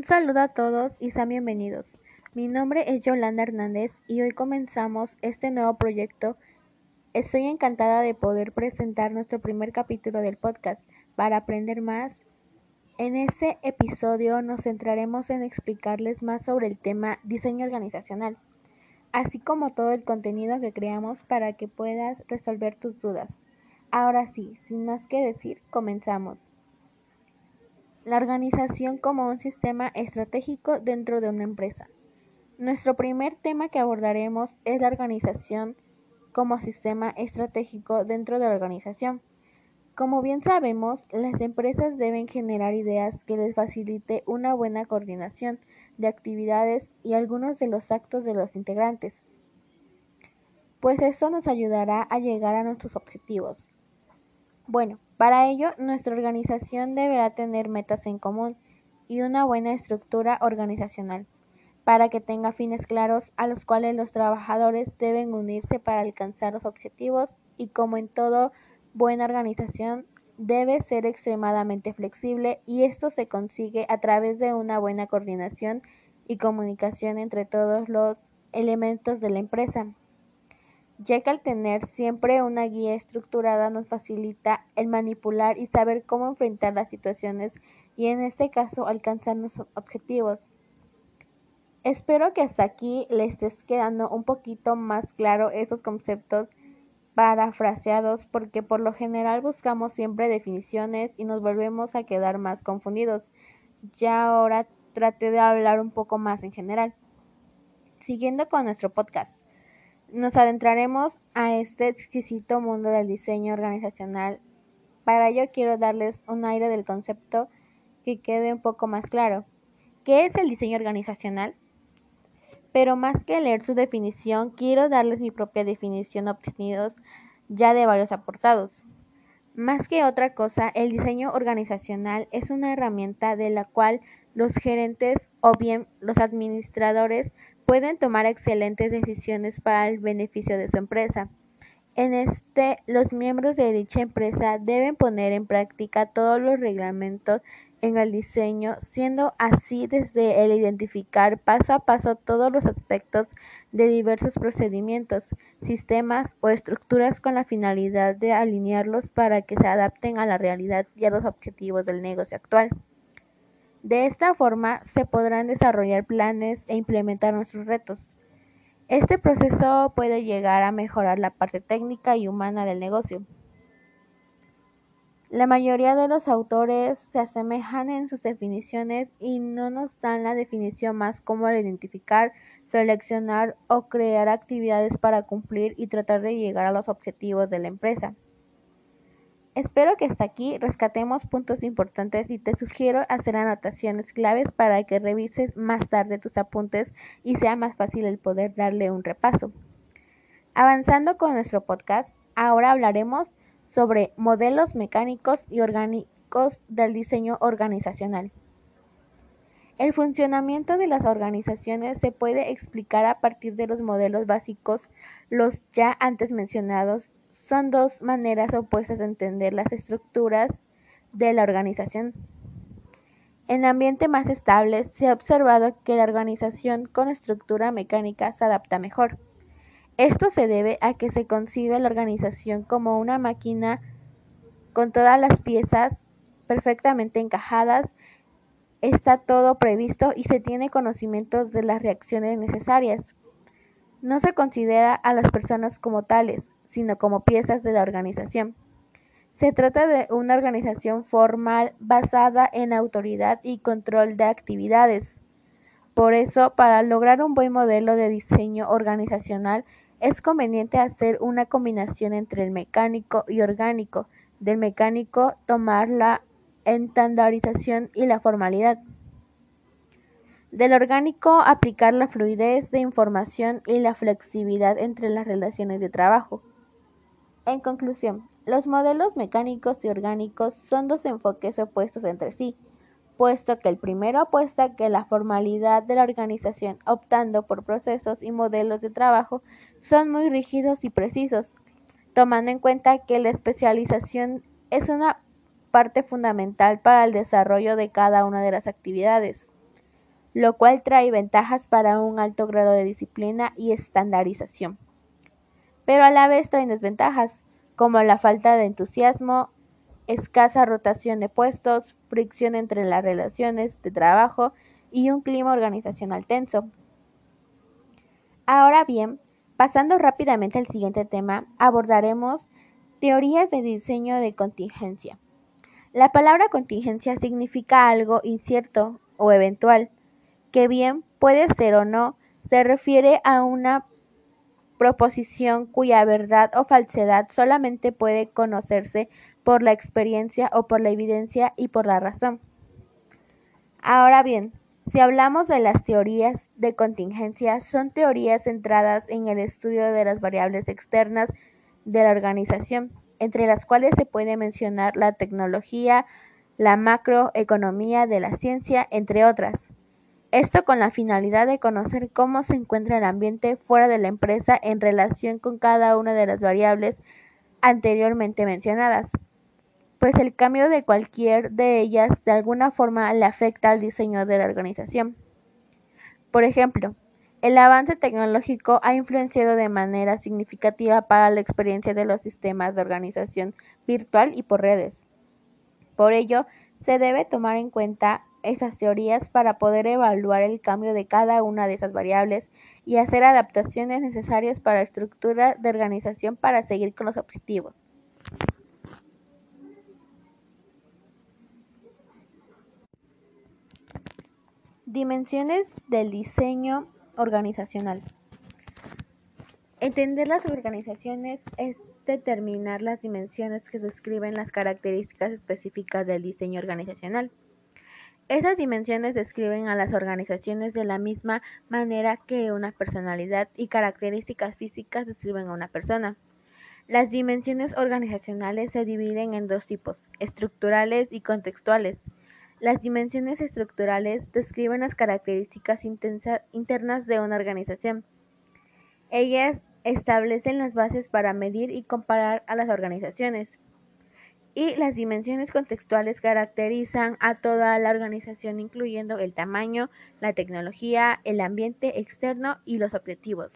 Un saludo a todos y sean bienvenidos. Mi nombre es Yolanda Hernández y hoy comenzamos este nuevo proyecto. Estoy encantada de poder presentar nuestro primer capítulo del podcast para aprender más. En este episodio nos centraremos en explicarles más sobre el tema diseño organizacional, así como todo el contenido que creamos para que puedas resolver tus dudas. Ahora sí, sin más que decir, comenzamos. La organización como un sistema estratégico dentro de una empresa. Nuestro primer tema que abordaremos es la organización como sistema estratégico dentro de la organización. Como bien sabemos, las empresas deben generar ideas que les facilite una buena coordinación de actividades y algunos de los actos de los integrantes, pues esto nos ayudará a llegar a nuestros objetivos. Bueno, para ello nuestra organización deberá tener metas en común y una buena estructura organizacional para que tenga fines claros a los cuales los trabajadores deben unirse para alcanzar los objetivos y como en todo buena organización debe ser extremadamente flexible y esto se consigue a través de una buena coordinación y comunicación entre todos los elementos de la empresa ya que al tener siempre una guía estructurada nos facilita el manipular y saber cómo enfrentar las situaciones y en este caso alcanzar nuestros objetivos. Espero que hasta aquí les estés quedando un poquito más claro esos conceptos parafraseados porque por lo general buscamos siempre definiciones y nos volvemos a quedar más confundidos. Ya ahora traté de hablar un poco más en general. Siguiendo con nuestro podcast. Nos adentraremos a este exquisito mundo del diseño organizacional. Para ello quiero darles un aire del concepto que quede un poco más claro. ¿Qué es el diseño organizacional? Pero más que leer su definición, quiero darles mi propia definición obtenidos ya de varios aportados. Más que otra cosa, el diseño organizacional es una herramienta de la cual los gerentes o bien los administradores pueden tomar excelentes decisiones para el beneficio de su empresa. En este, los miembros de dicha empresa deben poner en práctica todos los reglamentos en el diseño, siendo así desde el identificar paso a paso todos los aspectos de diversos procedimientos, sistemas o estructuras con la finalidad de alinearlos para que se adapten a la realidad y a los objetivos del negocio actual. De esta forma se podrán desarrollar planes e implementar nuestros retos. Este proceso puede llegar a mejorar la parte técnica y humana del negocio. La mayoría de los autores se asemejan en sus definiciones y no nos dan la definición más como el identificar, seleccionar o crear actividades para cumplir y tratar de llegar a los objetivos de la empresa. Espero que hasta aquí rescatemos puntos importantes y te sugiero hacer anotaciones claves para que revises más tarde tus apuntes y sea más fácil el poder darle un repaso. Avanzando con nuestro podcast, ahora hablaremos sobre modelos mecánicos y orgánicos del diseño organizacional. El funcionamiento de las organizaciones se puede explicar a partir de los modelos básicos, los ya antes mencionados, son dos maneras opuestas de entender las estructuras de la organización. En ambiente más estable se ha observado que la organización con estructura mecánica se adapta mejor. Esto se debe a que se concibe la organización como una máquina con todas las piezas perfectamente encajadas, está todo previsto y se tiene conocimientos de las reacciones necesarias. No se considera a las personas como tales, sino como piezas de la organización. Se trata de una organización formal basada en autoridad y control de actividades. Por eso, para lograr un buen modelo de diseño organizacional, es conveniente hacer una combinación entre el mecánico y orgánico. Del mecánico, tomar la estandarización y la formalidad. Del orgánico, aplicar la fluidez de información y la flexibilidad entre las relaciones de trabajo. En conclusión, los modelos mecánicos y orgánicos son dos enfoques opuestos entre sí, puesto que el primero apuesta que la formalidad de la organización, optando por procesos y modelos de trabajo, son muy rígidos y precisos, tomando en cuenta que la especialización es una parte fundamental para el desarrollo de cada una de las actividades. lo cual trae ventajas para un alto grado de disciplina y estandarización. Pero a la vez trae desventajas, como la falta de entusiasmo, escasa rotación de puestos, fricción entre las relaciones de trabajo y un clima organizacional tenso. Ahora bien, pasando rápidamente al siguiente tema, abordaremos teorías de diseño de contingencia. La palabra contingencia significa algo incierto o eventual, que bien puede ser o no, se refiere a una proposición cuya verdad o falsedad solamente puede conocerse por la experiencia o por la evidencia y por la razón. Ahora bien, si hablamos de las teorías de contingencia, son teorías centradas en el estudio de las variables externas de la organización, entre las cuales se puede mencionar la tecnología, la macroeconomía de la ciencia, entre otras. Esto con la finalidad de conocer cómo se encuentra el ambiente fuera de la empresa en relación con cada una de las variables anteriormente mencionadas pues el cambio de cualquier de ellas de alguna forma le afecta al diseño de la organización. Por ejemplo, el avance tecnológico ha influenciado de manera significativa para la experiencia de los sistemas de organización virtual y por redes. Por ello, se debe tomar en cuenta esas teorías para poder evaluar el cambio de cada una de esas variables y hacer adaptaciones necesarias para la estructura de organización para seguir con los objetivos. Dimensiones del diseño organizacional. Entender las organizaciones es determinar las dimensiones que describen las características específicas del diseño organizacional. Esas dimensiones describen a las organizaciones de la misma manera que una personalidad y características físicas describen a una persona. Las dimensiones organizacionales se dividen en dos tipos, estructurales y contextuales. Las dimensiones estructurales describen las características internas de una organización. Ellas establecen las bases para medir y comparar a las organizaciones. Y las dimensiones contextuales caracterizan a toda la organización incluyendo el tamaño, la tecnología, el ambiente externo y los objetivos.